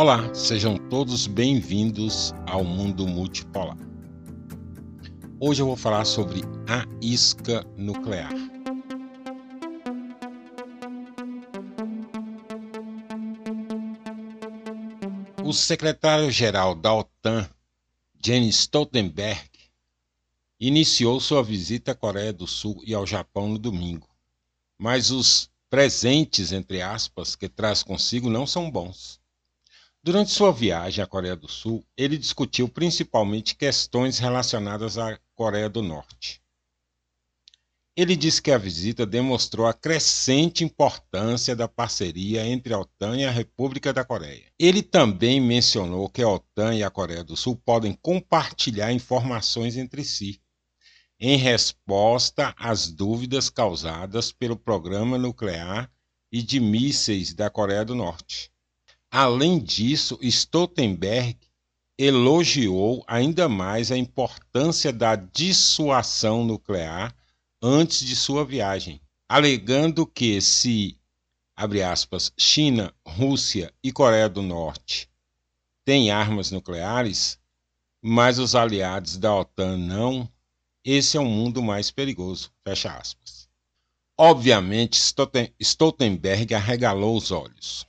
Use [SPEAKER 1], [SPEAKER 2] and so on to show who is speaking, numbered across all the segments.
[SPEAKER 1] Olá, sejam todos bem-vindos ao mundo multipolar. Hoje eu vou falar sobre a isca nuclear. O secretário-geral da OTAN, Jens Stoltenberg, iniciou sua visita à Coreia do Sul e ao Japão no domingo, mas os presentes, entre aspas, que traz consigo não são bons. Durante sua viagem à Coreia do Sul, ele discutiu principalmente questões relacionadas à Coreia do Norte. Ele disse que a visita demonstrou a crescente importância da parceria entre a OTAN e a República da Coreia. Ele também mencionou que a OTAN e a Coreia do Sul podem compartilhar informações entre si, em resposta às dúvidas causadas pelo programa nuclear e de mísseis da Coreia do Norte. Além disso, Stoltenberg elogiou ainda mais a importância da dissuasão nuclear antes de sua viagem, alegando que se, aspas, China, Rússia e Coreia do Norte têm armas nucleares, mas os aliados da OTAN não, esse é um mundo mais perigoso, fecha aspas. Obviamente, Stoltenberg arregalou os olhos.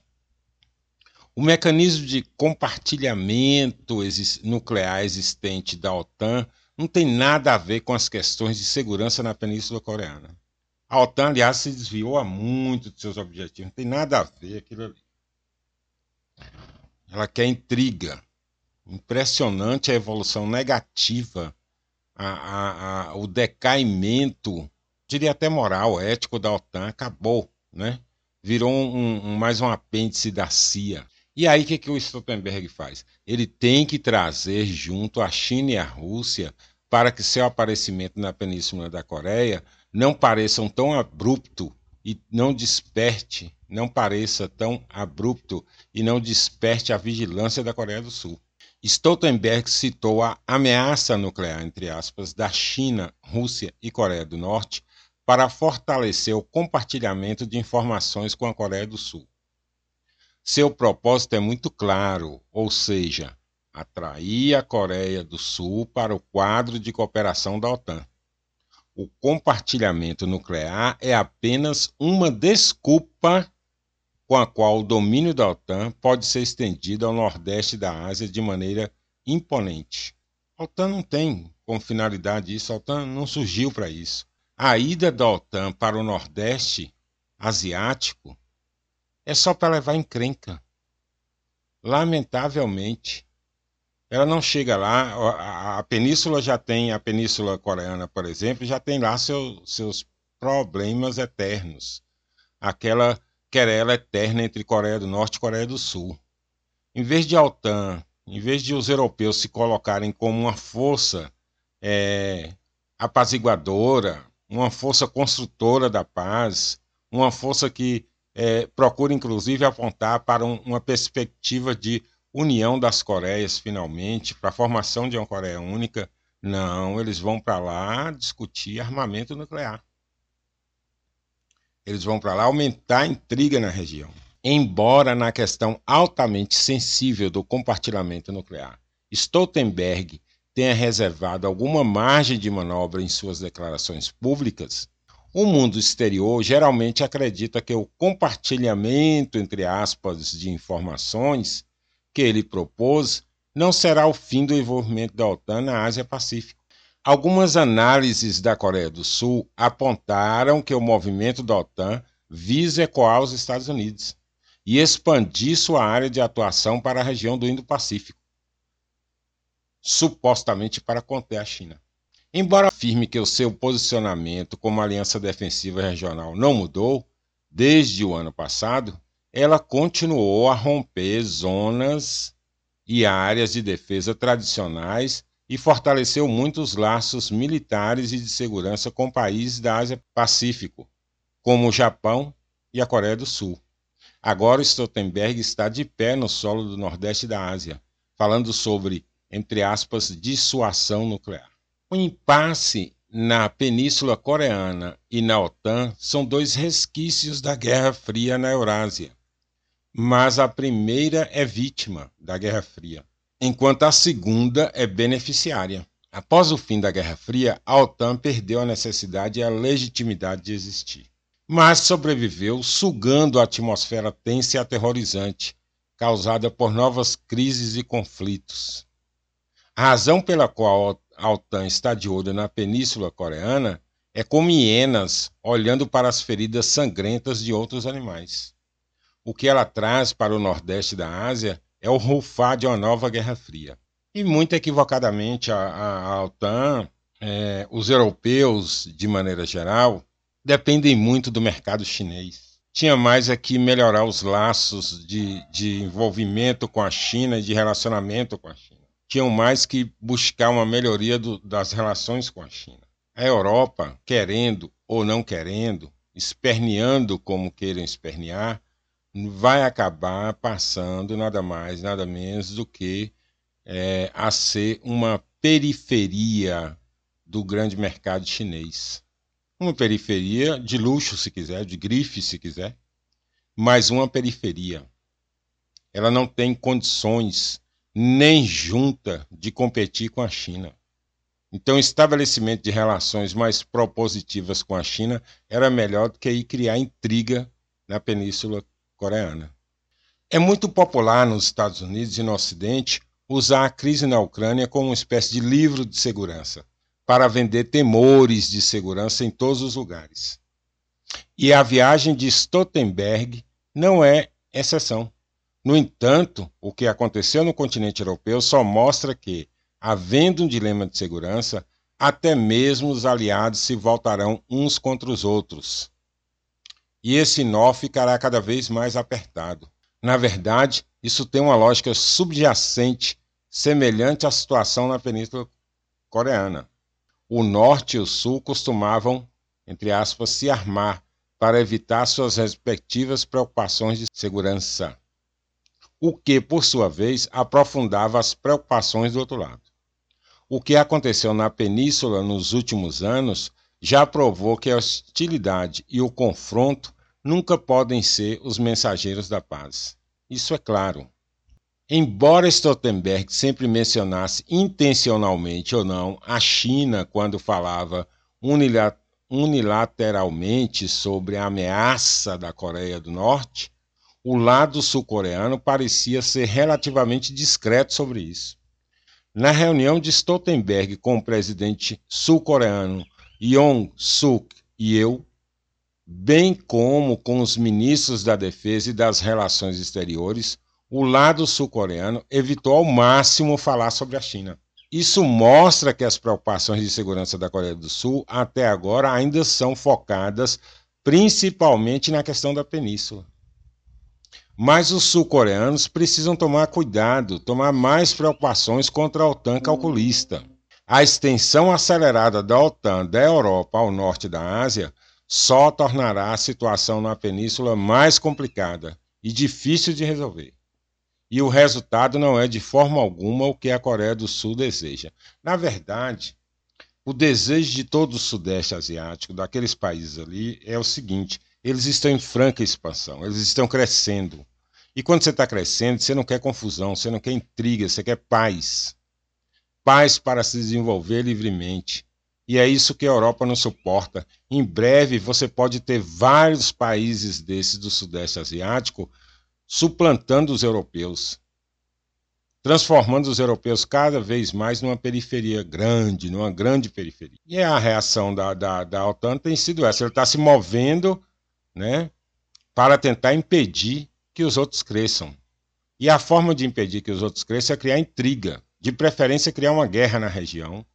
[SPEAKER 1] O mecanismo de compartilhamento nuclear existente da OTAN não tem nada a ver com as questões de segurança na Península Coreana. A OTAN, aliás, se desviou há muito de seus objetivos, não tem nada a ver aquilo ali. Ela quer intriga. Impressionante a evolução negativa, a, a, a, o decaimento, diria até moral, ético da OTAN, acabou, né? Virou um, um, mais um apêndice da CIA. E aí o que, que o Stoltenberg faz? Ele tem que trazer junto a China e a Rússia para que seu aparecimento na Península da Coreia não pareçam tão abrupto e não desperte, não pareça tão abrupto e não desperte a vigilância da Coreia do Sul. Stoltenberg citou a ameaça nuclear, entre aspas, da China, Rússia e Coreia do Norte para fortalecer o compartilhamento de informações com a Coreia do Sul. Seu propósito é muito claro, ou seja, atrair a Coreia do Sul para o quadro de cooperação da OTAN. O compartilhamento nuclear é apenas uma desculpa com a qual o domínio da OTAN pode ser estendido ao nordeste da Ásia de maneira imponente. A OTAN não tem como finalidade isso, a OTAN não surgiu para isso. A ida da OTAN para o nordeste asiático é só para levar encrenca. Lamentavelmente, ela não chega lá. A, península já tem, a península coreana, por exemplo, já tem lá seu, seus problemas eternos. Aquela querela eterna entre Coreia do Norte e Coreia do Sul. Em vez de a OTAN, em vez de os europeus se colocarem como uma força é, apaziguadora, uma força construtora da paz, uma força que é, procura inclusive apontar para um, uma perspectiva de união das Coreias, finalmente, para a formação de uma Coreia única. Não, eles vão para lá discutir armamento nuclear. Eles vão para lá aumentar a intriga na região. Embora na questão altamente sensível do compartilhamento nuclear, Stoltenberg tenha reservado alguma margem de manobra em suas declarações públicas, o mundo exterior geralmente acredita que o compartilhamento, entre aspas, de informações que ele propôs não será o fim do envolvimento da OTAN na Ásia-Pacífico. Algumas análises da Coreia do Sul apontaram que o movimento da OTAN visa ecoar os Estados Unidos e expandir sua área de atuação para a região do Indo-Pacífico, supostamente para conter a China. Embora afirme que o seu posicionamento como aliança defensiva regional não mudou desde o ano passado, ela continuou a romper zonas e áreas de defesa tradicionais e fortaleceu muitos laços militares e de segurança com países da Ásia-Pacífico, como o Japão e a Coreia do Sul. Agora Stoltenberg está de pé no solo do Nordeste da Ásia, falando sobre, entre aspas, dissuasão nuclear. O impasse na Península Coreana e na OTAN são dois resquícios da Guerra Fria na Eurásia. mas a primeira é vítima da Guerra Fria, enquanto a segunda é beneficiária. Após o fim da Guerra Fria, a OTAN perdeu a necessidade e a legitimidade de existir. Mas sobreviveu sugando a atmosfera tensa e aterrorizante, causada por novas crises e conflitos. A razão pela qual a OTAN está de olho na Península Coreana é como hienas olhando para as feridas sangrentas de outros animais. O que ela traz para o Nordeste da Ásia é o rufar de uma nova Guerra Fria. E muito equivocadamente, a, a, a OTAN, é, os europeus, de maneira geral, dependem muito do mercado chinês. Tinha mais aqui é melhorar os laços de, de envolvimento com a China e de relacionamento com a China. Tinham mais que buscar uma melhoria do, das relações com a China. A Europa, querendo ou não querendo, esperneando como queiram espernear, vai acabar passando nada mais, nada menos do que é, a ser uma periferia do grande mercado chinês. Uma periferia de luxo, se quiser, de grife, se quiser, mas uma periferia. Ela não tem condições nem junta de competir com a China. Então, o estabelecimento de relações mais propositivas com a China era melhor do que ir criar intriga na Península Coreana. É muito popular nos Estados Unidos e no Ocidente usar a crise na Ucrânia como uma espécie de livro de segurança, para vender temores de segurança em todos os lugares. E a viagem de Stoltenberg não é exceção. No entanto, o que aconteceu no continente europeu só mostra que, havendo um dilema de segurança, até mesmo os aliados se voltarão uns contra os outros. E esse nó ficará cada vez mais apertado. Na verdade, isso tem uma lógica subjacente semelhante à situação na Península Coreana. O Norte e o Sul costumavam, entre aspas, se armar para evitar suas respectivas preocupações de segurança, o que, por sua vez, aprofundava as preocupações do outro lado. O que aconteceu na Península nos últimos anos já provou que a hostilidade e o confronto nunca podem ser os mensageiros da paz. Isso é claro. Embora Stoltenberg sempre mencionasse intencionalmente ou não a China quando falava unilateralmente sobre a ameaça da Coreia do Norte, o lado sul-coreano parecia ser relativamente discreto sobre isso. Na reunião de Stoltenberg com o presidente sul-coreano Yoon Suk Yeol, bem como com os ministros da Defesa e das Relações Exteriores, o lado sul-coreano evitou ao máximo falar sobre a China. Isso mostra que as preocupações de segurança da Coreia do Sul até agora ainda são focadas principalmente na questão da península. Mas os sul-coreanos precisam tomar cuidado, tomar mais preocupações contra a OTAN calculista. A extensão acelerada da OTAN da Europa ao norte da Ásia só tornará a situação na península mais complicada e difícil de resolver e o resultado não é de forma alguma o que a Coreia do Sul deseja. Na verdade, o desejo de todo o Sudeste Asiático, daqueles países ali, é o seguinte: eles estão em franca expansão, eles estão crescendo. E quando você está crescendo, você não quer confusão, você não quer intriga, você quer paz. Paz para se desenvolver livremente. E é isso que a Europa não suporta. Em breve, você pode ter vários países desses do Sudeste Asiático suplantando os europeus, transformando os europeus cada vez mais numa periferia grande, numa grande periferia. E a reação da, da, da OTAN tem sido essa: ele está se movendo né, para tentar impedir que os outros cresçam. E a forma de impedir que os outros cresçam é criar intriga, de preferência criar uma guerra na região,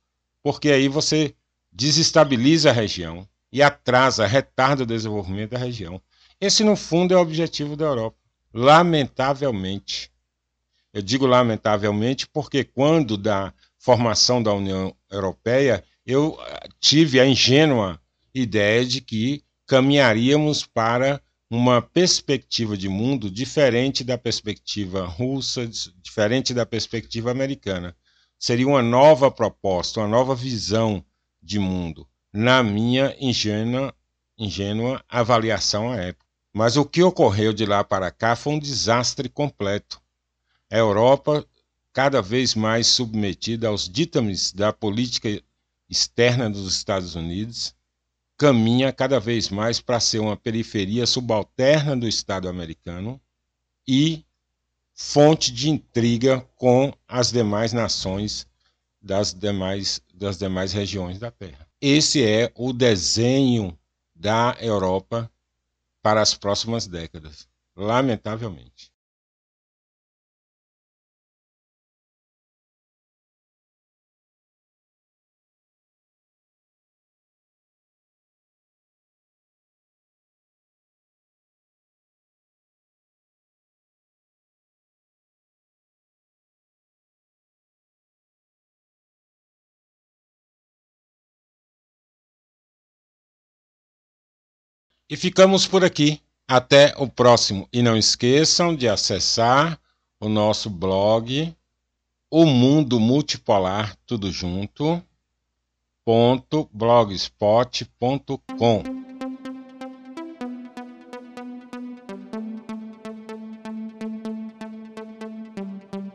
[SPEAKER 1] porque aí você desestabiliza a região e atrasa, retarda o desenvolvimento da região. Esse, no fundo, é o objetivo da Europa. Lamentavelmente. Eu digo lamentavelmente porque quando da formação da União Europeia, eu eh, tive a ingênua ideia de que caminharíamos para uma perspectiva de mundo diferente da perspectiva russa, diferente da perspectiva americana. Seria uma nova proposta, uma nova visão de mundo, na minha ingênua, ingênua avaliação à época. Mas o que ocorreu de lá para cá foi um desastre completo. A Europa, cada vez mais submetida aos ditames da política externa dos Estados Unidos, caminha cada vez mais para ser uma periferia subalterna do Estado americano e fonte de intriga com as demais nações das demais, das demais regiões da Terra. Esse é o desenho da Europa para as próximas décadas, lamentavelmente. E ficamos por aqui. Até o próximo. E não esqueçam de acessar o nosso blog, o mundo multipolar, tudo junto, ponto blogspot.com